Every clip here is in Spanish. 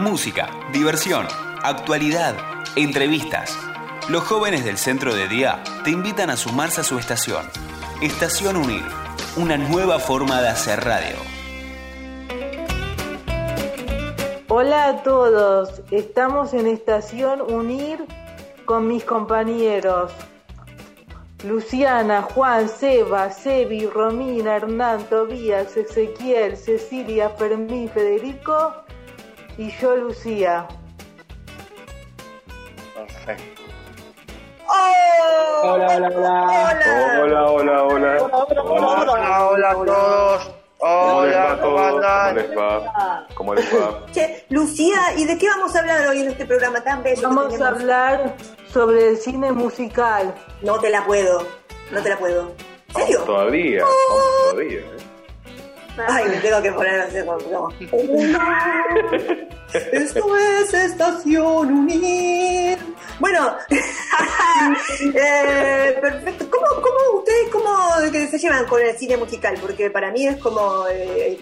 Música, diversión, actualidad, entrevistas. Los jóvenes del centro de día te invitan a sumarse a su estación. Estación Unir, una nueva forma de hacer radio. Hola a todos, estamos en Estación Unir con mis compañeros Luciana, Juan, Seba, Sebi, Romina, Hernán, Tobías, Ezequiel, Cecilia, Fermín, Federico y yo, Lucía. Perfecto. Hola, hola, hola. Hola, hola, hola. Hola, hola a todos. ¿Cómo les va Hola, a ¿cómo todos? ¿Cómo andan? les va? ¿Cómo les va? Che, Lucía, ¿y de qué vamos a hablar hoy en este programa tan bello? Vamos a hablar sobre el cine musical. No te la puedo, no te la puedo. ¿En serio? Todavía, vamos todavía. ¿eh? Ay, me tengo que poner así como... no. Esto es Estación Unir. Bueno, eh, perfecto. ¿Cómo, cómo ustedes cómo que se llevan con el cine musical? Porque para mí es como... eh,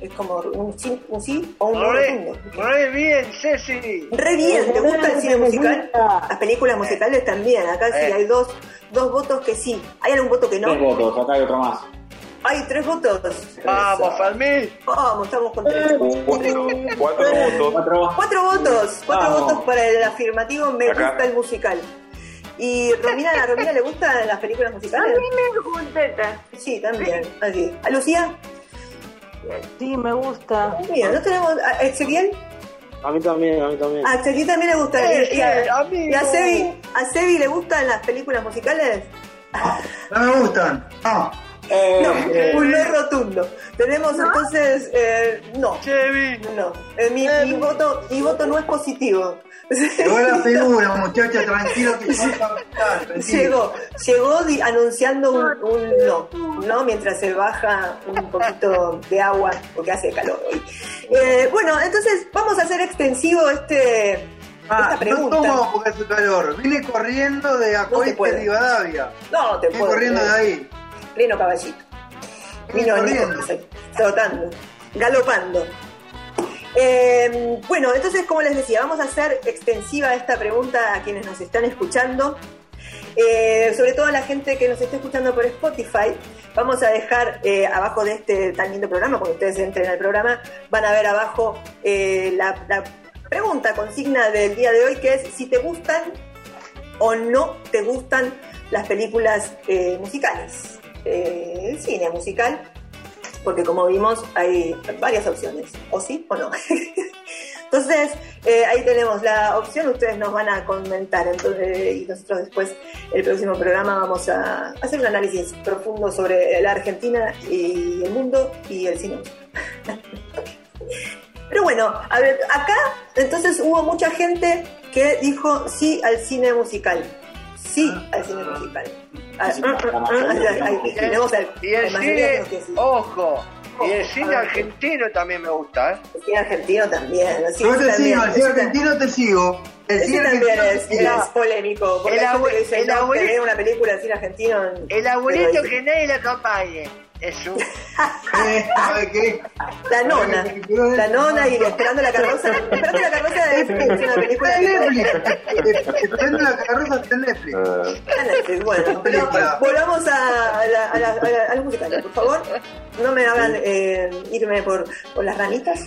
es como un sí, un sí o un no Re, bien, Ceci. Re bien, ¿te gusta el cine musical? Las películas musicales también, acá sí Eh. hay dos, dos votos que sí. ¿Hay algún voto que Tres no? votos, acá hay otro más. Hay tres votos. Vamos, Eso. Fermín. Vamos, estamos con tres. Cuatro, cuatro votos. Cuatro. Cuatro votos, cuatro Vamos. votos para el afirmativo, me Acá. gusta el musical. ¿Y Romina, a Romina le gustan las películas musicales? me gusta. Sí, también. Así. ¿A Lucía? Sí, me gusta. Mira, ¿no tenemos a Ezequiel? A mí también, a mí también. A Ezequiel también le gusta. Eh, ¿Y a, eh, amigo. y a Sebi? ¿A Sebi le gustan las películas musicales? No me gustan. No. No, un no rotundo. Tenemos entonces, eh, no, Chevy. no. Eh, mi, mi voto, mi voto no es positivo. Llegó la figura, muchacha, tranquilo que. Llegó, llegó di- anunciando un, un no, no, mientras se baja un poquito de agua, porque hace calor hoy. Eh, bueno, entonces vamos a hacer extensivo este, Ah, no tomo porque hace calor. Vine corriendo de Acoite puede. Rivadavia. No, te Vine puedo corriendo de creer. ahí. Pleno caballito. Vino trotando, galopando. Eh, bueno, entonces, como les decía, vamos a hacer extensiva esta pregunta a quienes nos están escuchando. Eh, sobre todo a la gente que nos está escuchando por Spotify. Vamos a dejar eh, abajo de este tan lindo programa, cuando ustedes entren al programa, van a ver abajo eh, la, la pregunta, consigna del día de hoy, que es si te gustan o no te gustan las películas musicales, eh, el cine musical, porque como vimos hay varias opciones, o sí o no. Entonces, eh, ahí tenemos la opción, ustedes nos van a comentar, entonces, y nosotros después, el próximo programa, vamos a hacer un análisis profundo sobre la Argentina y el mundo y el cine. Pero bueno, a ver, acá entonces hubo mucha gente que dijo sí al cine musical. Sí al cine musical. Ah, ah, ah, ah, al- Y la el mayoría cine, sí. ojo, y el Ojo, cine argentino también me gusta, ¿eh? El cine argentino también. Yo te también, sigo, el cine argentino te sigo. El cine también argentino es, polémico. Porque El abue- dice, el no, abuelo- que vea una película de cine argentino. El abuelito que nadie le acompañe. Es un... Eh, ¿Sabe qué? La nona. La nona y esperando la carroza. Esperando la carroza de Netflix, una película Netflix. Esperando la carroza Netflix. Netflix, Bueno, pero volvamos a, la, a, la, a, la- a los musicales, por favor. No me hagan eh, irme por, por las ranitas.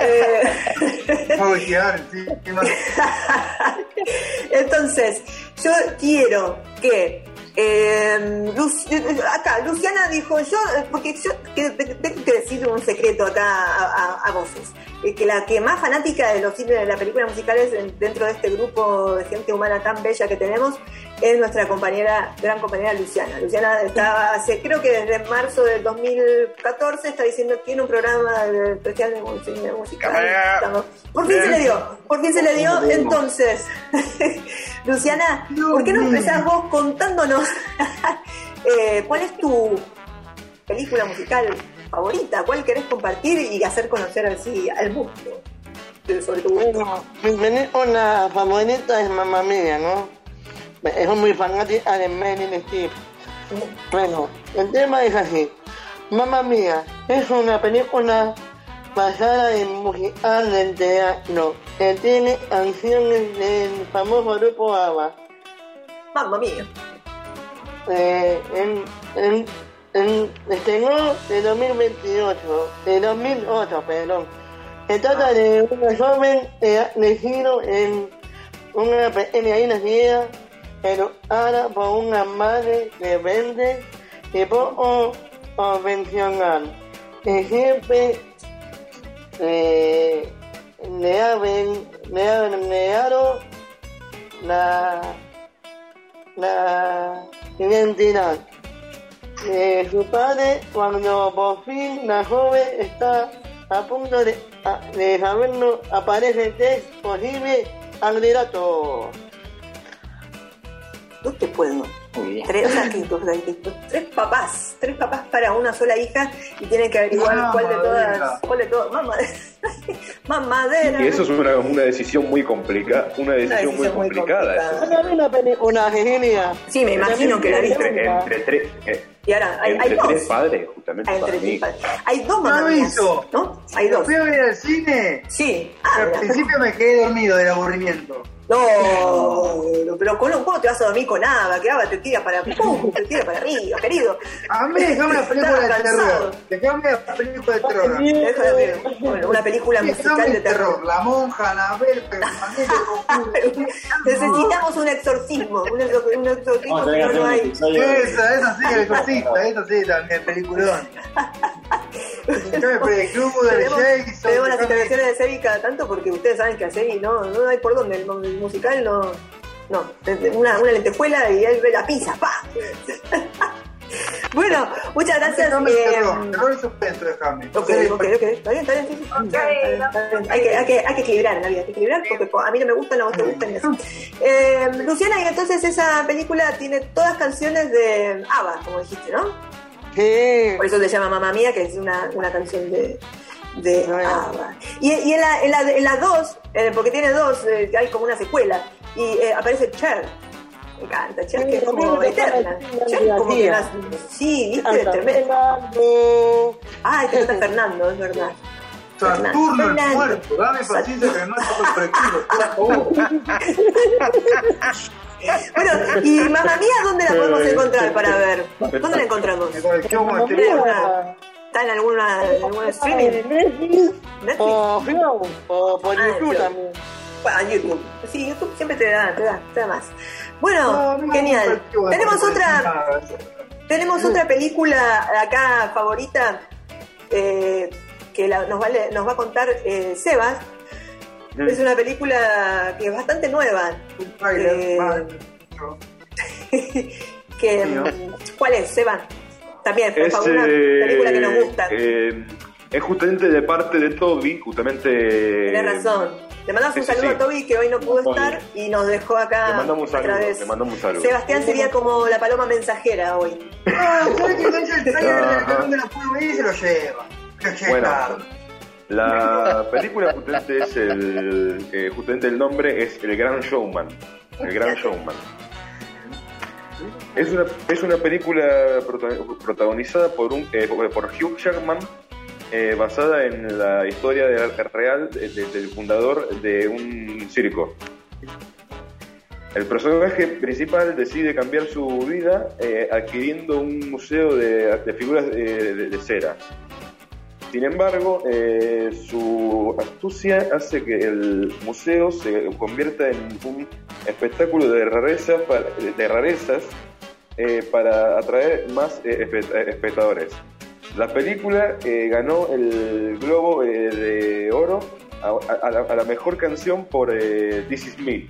Eh. Entonces, yo quiero que eh, Lu- acá Luciana dijo yo, eh, porque yo tengo que decir un secreto acá a, a- voces, eh, que la que más fanática de los cines de las películas musicales en- dentro de este grupo de gente humana tan bella que tenemos es nuestra compañera, gran compañera Luciana. Luciana estaba hace, creo que desde marzo del 2014 está diciendo que tiene un programa de especial de cine musical. Estamos- Por fin se le dio, por fin se le dio. Entonces, Luciana, ¿por qué no empezás vos contándonos eh, cuál es tu película musical favorita? ¿Cuál querés compartir y hacer conocer así al mundo? Sobre tu gusto. Bueno, favorita es Mamma Mía, ¿no? Es muy fanática de Meryl Streep. Bueno, el tema es así. Mamma Mía es una película basada en musical del teatro, que tiene canciones del famoso grupo ABBA. Mamma mía. Eh, en, en, en, estrenó de 2028, de 2008, perdón. Se trata de un joven ha nacido en una pequeña isla ahora por una madre que vende y poco convencional, que siempre eh, le ha negado la la identidad de su padre cuando por fin la joven está a punto de, a- de saberlo aparece que es posible candidato. No te puedo. Muy bien. Tres, que dos- que- tres papás, tres papás para una sola hija y tienen que averiguar Mamadera. cuál de todas, cuál de todas, mamadera. mamadera. Y eso es una, una decisión muy complicada, una decisión, decisión muy muy complicada. complicada. Una película, Virginia. Sí, me imagino que la viste. Entre, entre tres, eh, Y ahora, hay, hay entre dos. tres padres, justamente Hay, para entre mí. tres padres. hay dos ¿No mamás, aviso? ¿no? Hay dos. Fui a ver al cine. Sí. pero Ah, al principio me quedé dormido del aburrimiento. No, pero con un poco te vas a dormir con nada, que te tira para, ¡pum! te tira para arriba, querido. A mí dejame una película de terror. Dejame una película de terror. Bueno, una película musical de terror. La monja, Anabel, Permanente, Necesitamos un exorcismo, un, exor- un exorcismo que no, hay. Esa, esa sí, el exorcista, esa sí también, peliculón. El club del Tenemos, Jason. tenemos las intervenciones de Sebi cada tanto porque ustedes saben que a Sebi no, no hay por dónde, el, el musical no. No, una, una lentejuela y él ve la pizza, ¡pa! bueno, muchas gracias. Dejame eh, terror, terror y suspenso, déjame. Ok, ok, ok, está bien, está bien, sí, sí. Está bien, está bien. Hay, que, hay, que, hay que equilibrar en la vida, hay que equilibrar porque po- a mí no me gustan, a vos te gustan. eso. Eh, Luciana, y entonces esa película tiene todas canciones de ABBA, como dijiste, ¿no? Sí. Por eso se llama Mamma Mía, que es una, una canción de, de Bueno. ABBA. Y, y en la en la, en la dos, eh, porque tiene dos, eh, hay como una secuela, y eh, aparece Cher. Me encanta, Cher, que es como eterna. Cher como que las... Sí, viste, tremendo. Ay, te está Fernando, es verdad. Saturno el Fernando. muerto, dame paciencia que no es el kilo, por favor. Bueno, y Mamma Mía, ¿dónde la podemos encontrar para ver? ¿Dónde la encontramos? Con el chomo este ¿Tiene alguna- ¿Está en alguna, en algún streaming? Netflix ¿Netflix? o por Ah, YouTube también. Bueno, YouTube. Sí, YouTube siempre te da, te da, te da más. Bueno, No, genial. Tenemos otra, tenemos otra película acá favorita eh, que la- nos, va, a le- nos va a contar eh, Sebas. Mm. Es una película que es bastante nueva. Trailer, Eh. ¿Cuál es, Sebas? También, por Es, favor, una eh, película que nos gusta. eh, es justamente de parte de Toby, justamente. Tienes razón. Le mandamos un sí, saludo sí. a Toby que hoy no pudo estar y nos dejó acá. Le mandamos un saludo, otra vez. le mandamos un saludo. Sebastián sería como la paloma mensajera hoy. Ah, ¿sabes que entonces la Puebla y se lo lleva? Bueno. La película justamente es el. eh, justamente el nombre es El Gran Showman. El Gran Showman. Es una, es una película prota- protagonizada por, un, eh, por Hugh Jackman, eh, basada en la historia de- real de- de- del fundador de un circo. El personaje principal decide cambiar su vida eh, adquiriendo un museo de, figuras eh, de cera. Sin embargo, eh, su astucia hace que el museo se convierta en un espectáculo de rarezas eh, para atraer más eh, espe- espectadores. La película ganó el Globo de Oro a, la, mejor canción por This Is Me.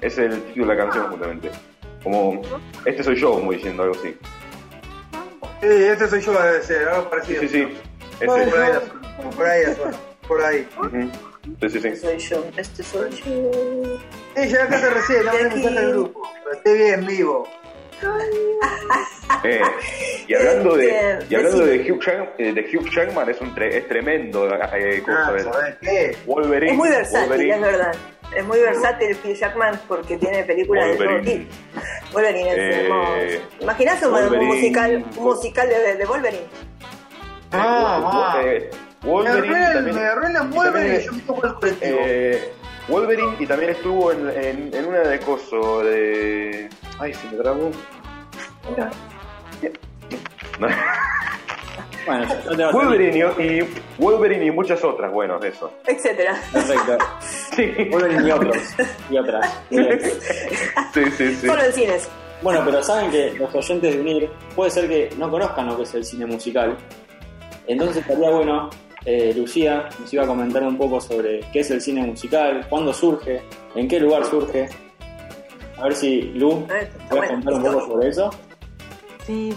Ese es el título de la canción, justamente. Como, este soy yo, como diciendo algo así. Sí, este soy yo, debe ser, algo Sí, parecido. sí, sí. Ese Por es. ahí la por ahí la por ahí. Sí, sí, sí. Soy yo, este soy yo. Sí, llegué a casa recién, no me mensaje del grupo. Pero estoy bien, vivo. Eh, y hablando de, y hablando de. Hugh, Jack- eh, de Hugh Jackman, es, un tre- es tremendo eh, cosa, Ah. ¿sabes qué? Wolverine. Es muy versátil, Wolverine. es verdad. Es muy versátil Hugh Jackman porque tiene películas de todo Wolverine. tipo. Wolverine es Eh, hermoso. ¿Imaginás un, Wolverine. musical, un musical de, de Wolverine? Ah, ah. Eh, Me Wolverine arruinan, me arruinan Wolverine yo me toco el colectivo. Eh, Wolverine y también estuvo en, en, en una de coso de. Ay, se me trabó. Mira. No. Bueno, yo tengo Wolverine y, y Wolverine y muchas otras, bueno, eso. etcétera. Perfecto. Sí, Wolverine y otros. Y otras. Bien. sí, sí. sí. Solo en cines. Bueno, pero saben que los oyentes de UNIR puede ser que no conozcan lo que es el cine musical. Entonces estaría bueno, eh, Lucía nos iba a comentar un poco sobre qué es el cine musical, cuándo surge, en qué lugar surge. A ver si Lu, está puedes bueno, contar un poco sobre eso. Sí.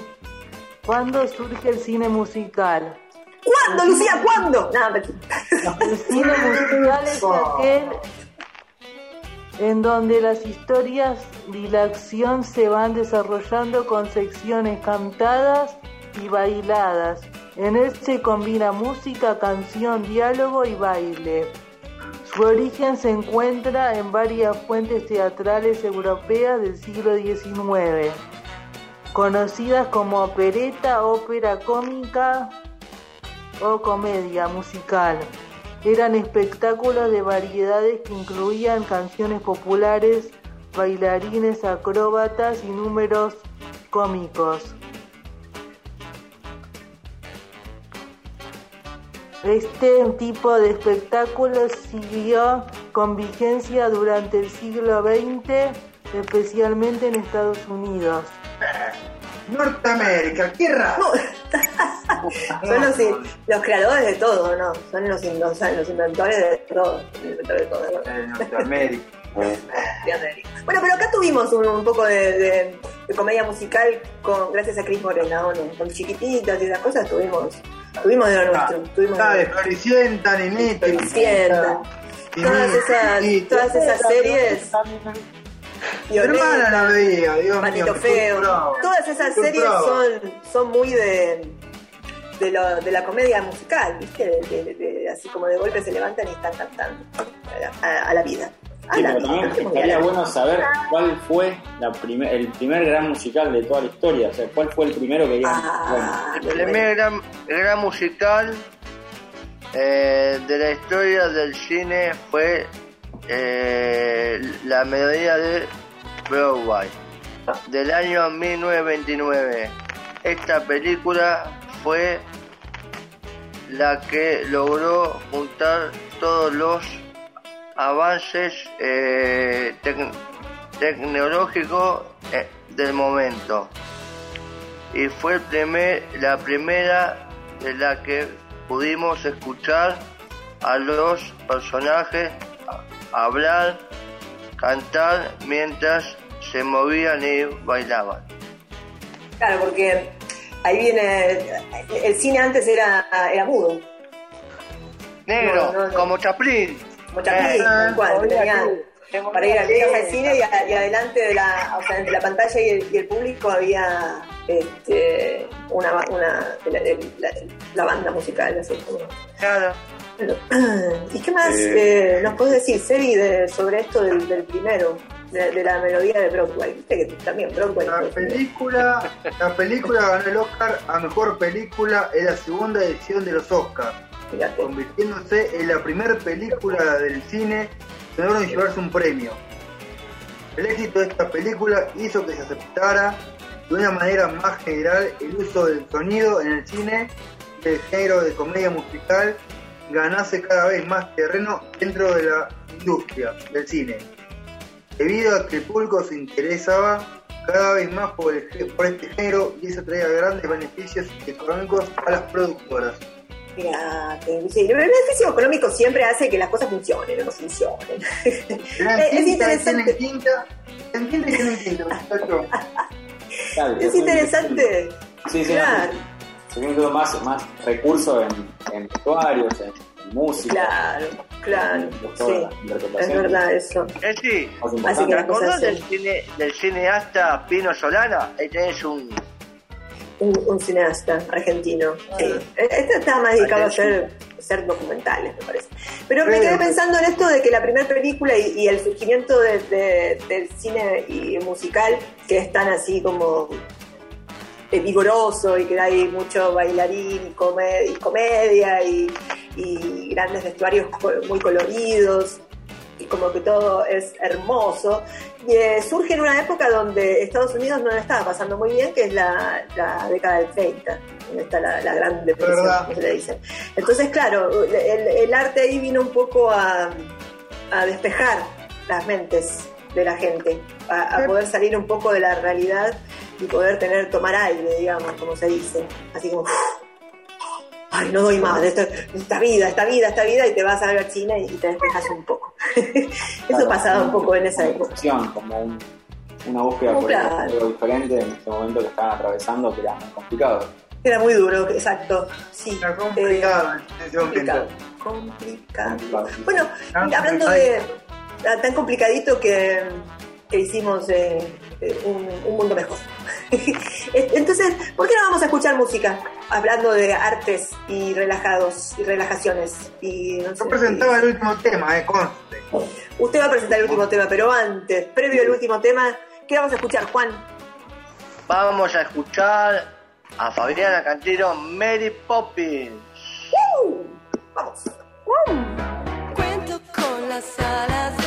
¿Cuándo surge el cine musical? ¿Cuándo, Lucía? ¿Cuándo? Nada, pero- El cine musical es aquel en donde las historias y la acción se van desarrollando con secciones cantadas y bailadas. En él se combina música, canción, diálogo y baile. Su origen se encuentra en varias fuentes teatrales europeas del siglo XIX, conocidas como opereta, ópera cómica, o comedia musical. Eran espectáculos de variedades que incluían canciones populares, bailarines, acróbatas y números cómicos. Este tipo de espectáculos siguió con vigencia durante el siglo XX, especialmente en Estados Unidos. Norteamérica, qué raro. Son los, los creadores de todo, ¿no? Son los, in- los, los inventores de todo. Inventores de Norteamérica. Bueno, pero acá tuvimos un, un poco de, de- de comedia musical con gracias a Cris Morena, ¿o no? Con chiquititas y esas cosas tuvimos, tuvimos de lo nuestro. Tuvimos Está de Floricienta, Nenita, Floricienta. Todas esas, todas esas series. Mi hermana la veía, Dios mío. Feo. Todas esas series son, son muy de, de, lo- de la comedia musical, ¿viste? De, de- de- así como de golpe se levantan y están cantando a, a- a la vida. Sí, pero también estaría bueno saber cuál fue la primer, el primer gran musical de toda la historia. O sea, cuál fue el primero que digan. Ah, El primer gran, gran musical eh, de la historia del cine fue eh, la melodía de Broadway del año 1929. Esta película fue la que logró juntar todos los avances eh, tec- tecnológicos eh, del momento y fue el primer, la primera de la que pudimos escuchar a los personajes hablar, cantar mientras se movían y bailaban. Claro, porque ahí viene. El cine antes era, era mudo. Negro, No, no, no. como Chaplin. Tenían- tengo para ir al cine y, a- y adelante de la, o sea, entre la pantalla y el, y el público había este, una, una la, la- la banda musical, así como. Claro. ¿Y qué más Eh. eh, nos puedes decir, Seri, de- sobre esto del, del primero, de, de la melodía de Broadway? Viste que también Broadway. La película, la película ganó el Oscar a mejor película en la segunda edición de los Oscars, Convirtiéndose en la primera película del cine que lograron llevarse un premio. El éxito de esta película hizo que se aceptara de una manera más general el uso del sonido en el cine y el género de comedia musical ganase cada vez más terreno dentro de la industria del cine debido a que el público se interesaba cada vez más por, por este género y eso traía grandes beneficios económicos a las productoras. El beneficio económico siempre hace que las cosas funcionen o no funcionen. Eran Es- interesante. Es interesante. Sí, sí, Claro, se viene todo más, más recursos en, en vestuarios, en, en música. claro, claro. en Sí, es verdad eso. Eh, sí, Así que ¿te acordás del, cine, del cineasta Pino Solana? Ahí tenés un... Un, un cineasta argentino. Sí. Este estaba más dedicado a hacer, hacer documentales, me parece. Pero me quedé pensando en esto de que la primera película y, y el surgimiento de- de- del cine y musical, que es tan así como eh, vigoroso y que hay mucho bailarín y, come- y comedia y, y grandes vestuarios muy coloridos y como que todo es hermoso. Y, eh, surge en una época donde Estados Unidos no la estaba pasando muy bien, que es la, la década del 30, donde está la, la gran depresión, se le dice. Entonces, claro, el, el arte ahí vino un poco a, a despejar las mentes de la gente, a, a poder salir un poco de la realidad y poder tener, tomar aire, digamos, como se dice. Así como, ay, no doy más de esta, de esta vida, esta vida, esta vida, y te vas a ver China y te despejas un poco. Eso Claro, pasaba un poco en esa época. como un- una búsqueda por Claro. algo diferente en este momento que estaban atravesando, que era muy complicado. Era muy duro, exacto. Sí. Era complicado Eh, en ese momento. complicado. Complicado. Complicado. Bueno, hablando de ah, tan complicadito que, que hicimos eh, eh, un, un mundo mejor. Entonces, ¿por qué no vamos a escuchar música? Hablando de artes y relajados y relajaciones. Y, no sé, Yo presentaba el último tema, eh, conste. Usted va a presentar el último tema, pero antes, previo al último tema, ¿qué vamos a escuchar, Juan? Vamos a escuchar a Fabiana Cantero Mary Poppins. ¡Uh! Vamos. Cuento con las alas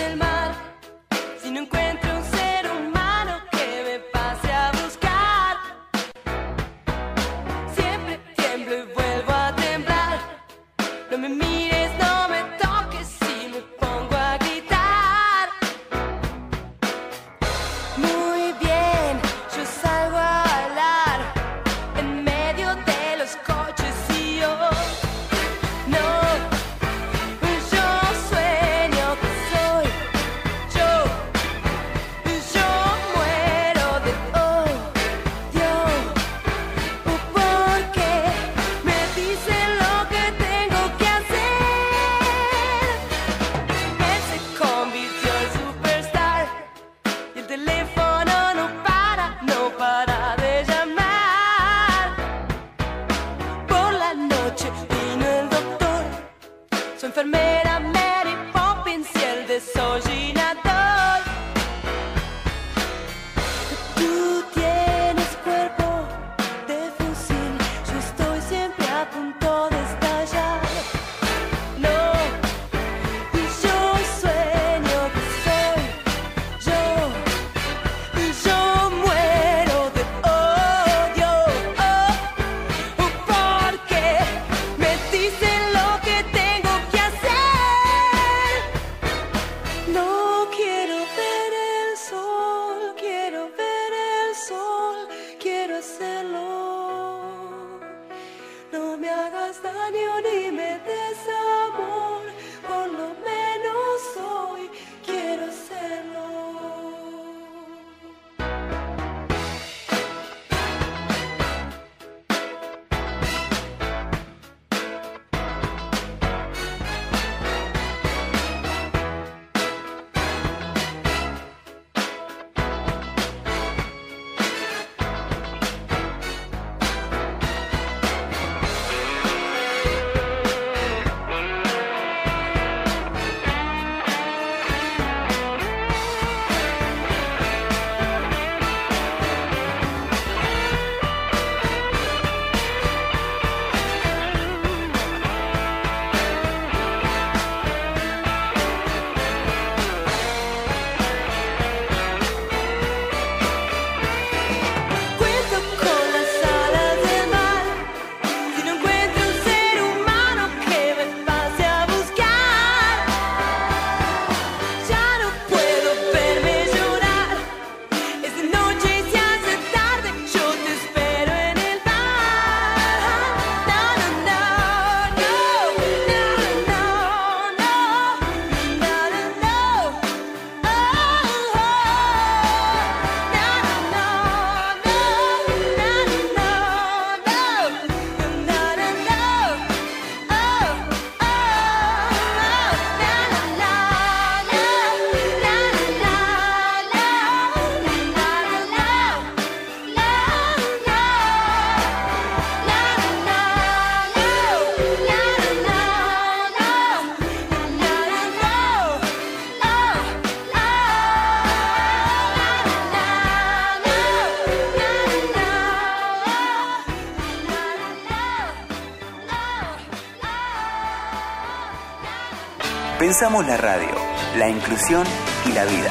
Pensamos la radio, la inclusión y la vida.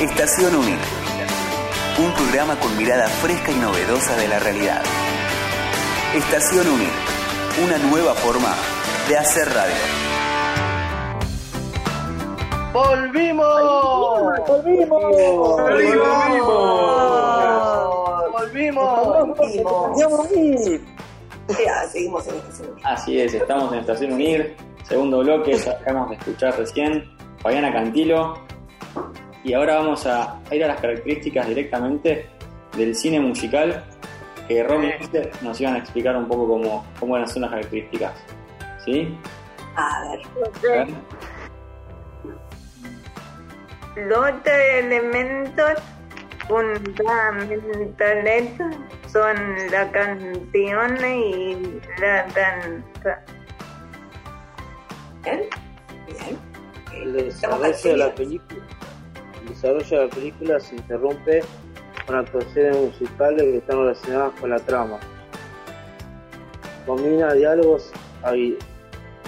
Estación Unir. Un programa con mirada fresca y novedosa de la realidad. Estación Unir. Una nueva forma de hacer radio. ¡Volvimos! ¡Volvimos! ¡Volvimos! Volvimos. Ya, seguimos en esta Así es, estamos en Estación Unir, segundo bloque, acabamos de escuchar recién, Fabiana Cantilo, y ahora vamos a ir a las características directamente del cine musical, que Romy nos iban a explicar un poco cómo, cómo eran son las características. ¿Sí? A ver. Los elementos fundamentales son la canción y la danza. El desarrollo de la película, el desarrollo de la película se interrumpe con actuaciones musicales que están relacionadas con la trama. Combina diálogos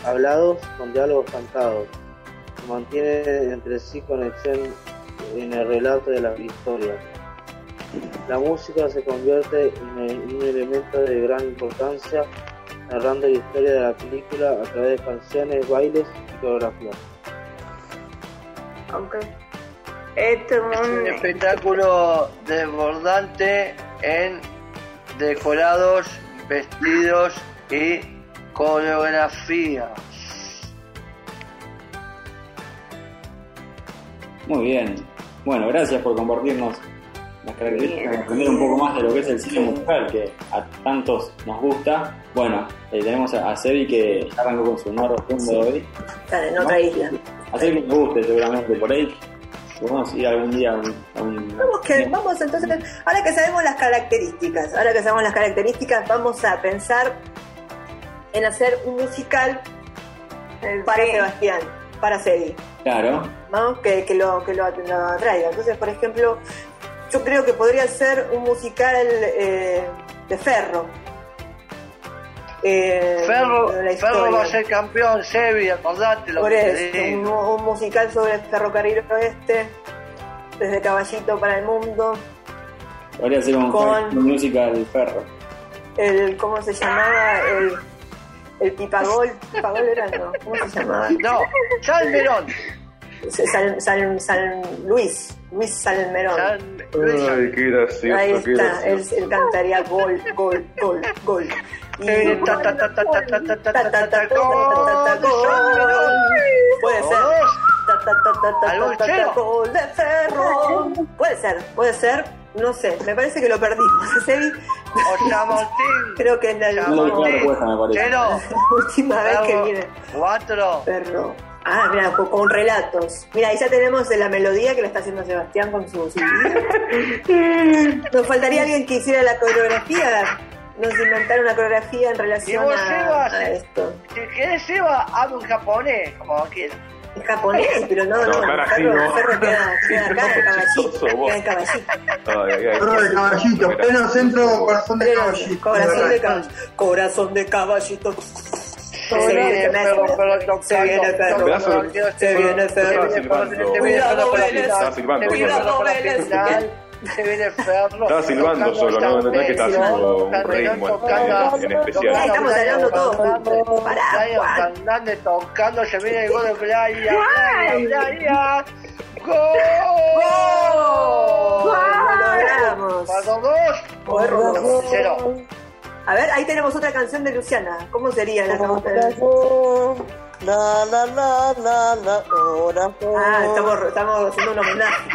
hablados con diálogos cantados. Mantiene entre sí conexión en el relato de la historia. La música se convierte en un elemento de gran importancia, narrando la historia de la película a través de canciones, bailes y coreografías. Ok. Esto es un espectáculo desbordante en decorados, vestidos y coreografía. Muy bien. Bueno, gracias por compartirnos las características, aprender un poco más de lo que es el cine musical, que a tantos nos gusta. Bueno, eh, tenemos a, a Sebi que ya arrancó con su no rotundo hoy. Están en otra isla. A Sebi que le guste seguramente por ahí. Podemos ir algún día a un... a un- Vamos, que, vamos entonces, ahora que sabemos las características, ahora que sabemos las características, vamos a pensar en hacer un musical para Sebastián, para Cedi, Claro. ¿no? Que, que lo, que lo, lo atraiga. Entonces, por ejemplo, yo creo que podría ser un musical eh, de Ferro. Eh, Ferro, Ferro va a ser campeón, Sebi, acordate lo Por que te eso, un, digo. un musical sobre el ferrocarril oeste, desde Caballito para el Mundo. Podría ser un, Con- un musical ferro. el ¿cómo se llamaba? El, el Pipagol, Pipagol era no, ¿cómo se llamaba? No, Salmerón. San, San, San Luis, Luis Salmerón. Ay, qué gracioso. Ahí está, qué gracioso. Él, él, cantaría gol, gol, gol, gol. Puede ser. Gol de ferro. Puede ser, puede ser. No sé, me parece que lo perdimos. ¿sí? O Chamontín. Creo que en la última vez que viene. Cuatro. Perro. Ah, mira, con, con relatos. Mira, ahí ya tenemos la melodía que la está haciendo Sebastián con su. Nos faltaría alguien que hiciera la coreografía. Nos inventara una coreografía en relación vos, a, Sebas, a esto. si querés, Seba, habla un japonés, como quieras. En japonés, pero no, no, No, el cara, sí, ferro, no. el ferro queda, queda acá en caballito. Queda en caballito. Ay, ay, ay. Perro de caballito, pleno centro, corazón de caballito. Corazón de caballito. Corazón de caballito se viene Ferro, Ferro, se viene Ferro, se viene Ferro, se viene Ferro, se viene Ferro. Estaba silbando solo, no, no, es que estaba haciendo un ritmo en, especial. Estamos hablando todos. Pará, Fernández tocando, se viene el gol de Playa. ¡Playa! ¡Gol! ¡Gol! A ver, ahí tenemos otra canción de Luciana. ¿Cómo sería la canción? La la la la la corazón. Ah, estamos, estamos haciendo un homenaje.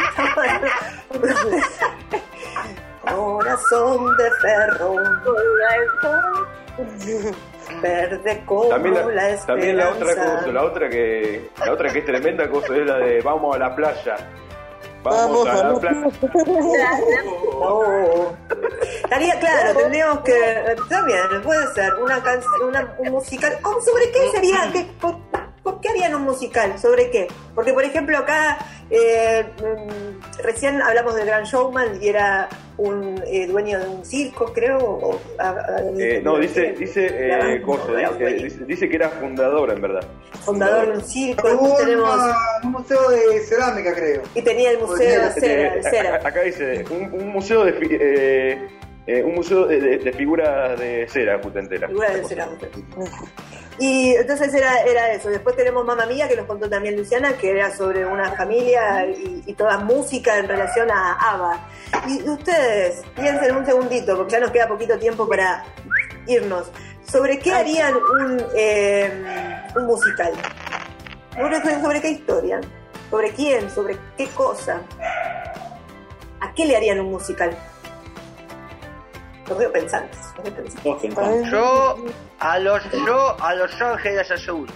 Corazón de ferro. Verde como También la, la, esperanza. también la otra cosa, la otra que la otra que es tremenda cosa es la de vamos a la playa. Vamos, a la playa. Oh. Estaría claro, tendríamos que. También, puede ser una canción, una, un musical. ¿Cómo, ¿Sobre qué sería? ¿Qué, por, por qué harían un musical? ¿Sobre qué? Porque, por ejemplo, acá eh, mm, recién hablamos del Gran Showman y era un eh, dueño de un circo, creo. o- a- a- Eh, no, dice, dice, eh, dice, dice- dice que era fundador, en verdad. fundador de un circo. Hubo tenemos. un museo de cerámica, creo. Y tenía el museo de cera. de Eh, cera. a- Acá dice, un, un museo de, fi- eh, eh, un museo de, de- de figuras de cera, putentera. Figura de cera. Y entonces era, era eso. Después tenemos Mamma Mía, que nos contó también Luciana, que era sobre una familia y, y toda música en relación a ABBA. Y ustedes, piensen un segundito, porque ya nos queda poquito tiempo para irnos. ¿Sobre qué harían un, eh, un musical? ¿Sobre, sobre qué historia? ¿Sobre quién? ¿Sobre qué cosa? ¿A qué le harían un musical? Los veo pensantes. Los veo pensantes. Yo a los yo a los ángeles azul.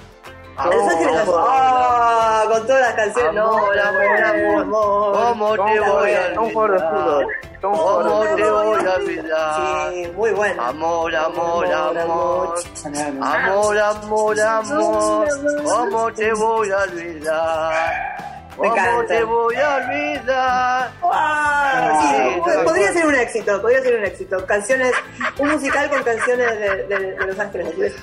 A Los Ángeles. Ah, con todas las canciones. Amor, no, amor, amor. ¿Cómo te voy a olvidar? ¿Cómo te voy a olvidar? Sí, muy bueno. Amor, amor, amor. Amor, amor, amor. ¿Cómo te voy a olvidar? ¿Cómo te voy a olvidar? Podría ser un éxito, podría ser un éxito. Canciones, un musical con canciones de, de- de Los Ángeles. Azules.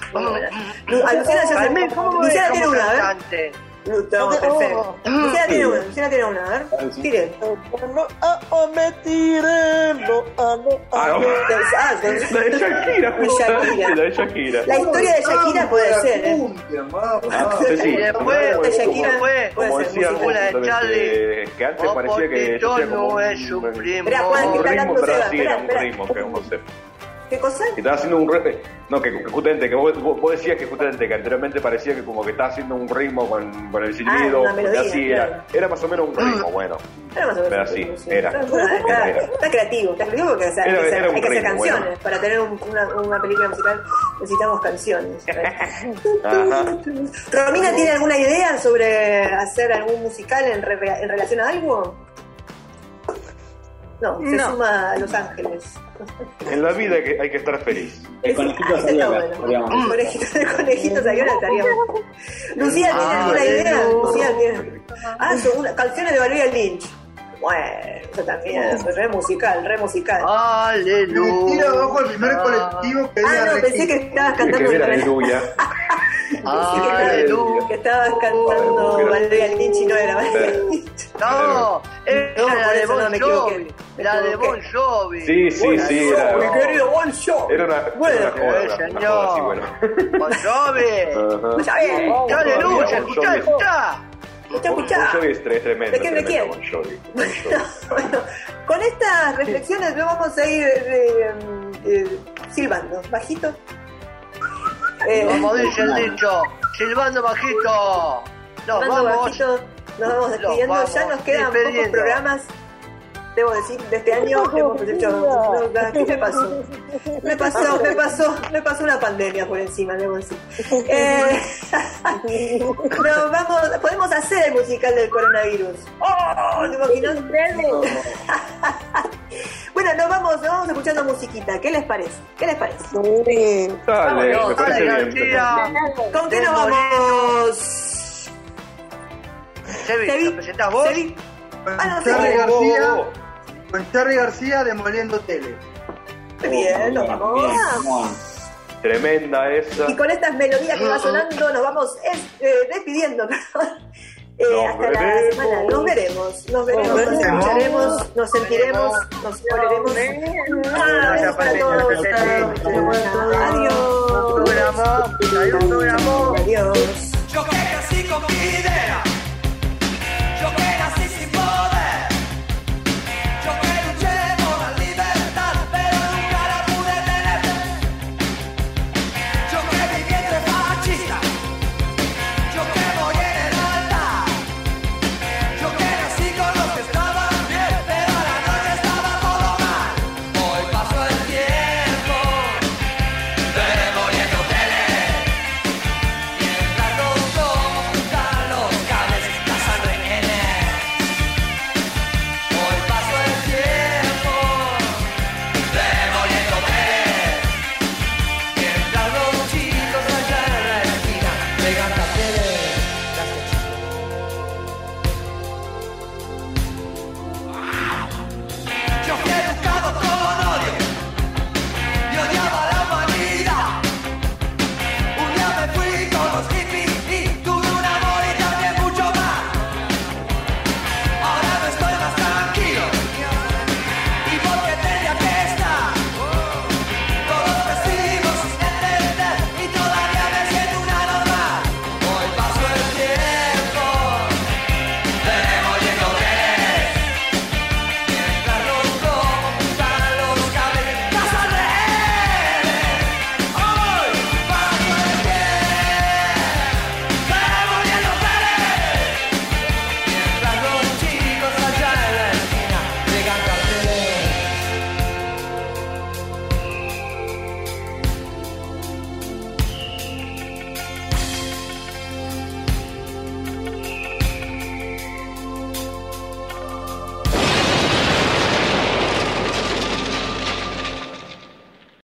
Luciana ya se Carmen, ¿cómo ves Luciana como tiene una, a ver. cantante? Lu- estamos perfecto. Luciana tiene una, tiene una, a ver. Tire. No, ah, oh, me tiré, no, ah, no, Ah, no. Ah, con- La de Shakira, De justamente, Shakira. la de Shakira. La historia de Shakira puede ser, ¿eh? Ah, sí, después, de Shakira puede Como ser decía de Charlie. que antes Oh, parecía que yo no un, es su primo. Espera, Juan, que un está ritmo, hablando Seba. Espera, un espera. ¿Qué cosa? Que estaba haciendo un re- no que, que justamente que vos, vos- decías que justamente que anteriormente parecía que como que estaba haciendo un ritmo con, con el silbido una melodía, así era, claro. era más o menos un ritmo bueno Era más o menos Pero así, sí, sí. era. Está, Era. creativo, está creativo porque o sea, hay, Era- que hacer, era un hay que hacer ritmo, canciones. bueno. Para tener un- una, una película musical necesitamos canciones. ¿Romina tiene alguna idea sobre hacer algún musical en, re- en relación a algo? No, se No. suma a Los Ángeles. en la vida que hay que estar feliz El conejito salió bueno. El conejito, el conejito salió, estaría bueno. Lucía, ¿tiene Ah, alguna idea? Lucía, ¿tiene? Ah, son una- canciones de Valeria Lynch. Bueno, eso también es re musical, re musical. Aleluya. Tira abajo el primer colectivo que Ah, no, pensé que estabas es que cantando un- aleluya Aleluya. que estabas cantando Claro. Valeria Lynch y no era Valeria Sí. Lynch. No, era No, la de no Bon me equivoqué. Jovi. La de. Bon Jovi. sí sí sí era, Mi querido Bon Jovi. era una, Bueno, era una joda, eh, una- una señor. joda así, bueno. Bon Jovi. Ajá. Ya bien. Aleluya, Bon escuchá, Jovi. escuchá. Escuchá, Bon escuchá. Jovi es tre- tremendo ¿De quién, de quién? Bon Jovi, Bon Jovi. Bueno, con estas reflexiones nos vamos a ir eh, eh, silbando, bajito. Eh, Como dice el dicho, silbando bajito. Nos silbando vamos. bajito, nos vamos despidiendo. vamos ya nos quedan pocos programas. Debo decir, de este año hemos hecho. no, ¿Qué me pasó? Me pasó, me pasó, me pasó una pandemia por encima, debo decir. Eh, nos vamos, podemos hacer el musical del coronavirus. ¡Oh! ¿Te imaginas? bueno, nos vamos, nos vamos escuchando musiquita. ¿Qué les parece? ¿Qué les parece? Dale, me parece bien. ¿Con qué nos vamos? Sebi, ¿lo presentás vos? Sebi. Ah, no, Charlie. García, con Charlie García demoliendo tele. Bien, nos vamos. tremenda esa Y con estas melodías que va sonando nos vamos es- eh, despidiendo, perdón. Eh, Nos hasta la veremos. semana. Nos veremos, nos veremos, nos veremos. escucharemos, nos sentiremos, nos oleremos. Besos para todos. Adiós. Programó. Adiós.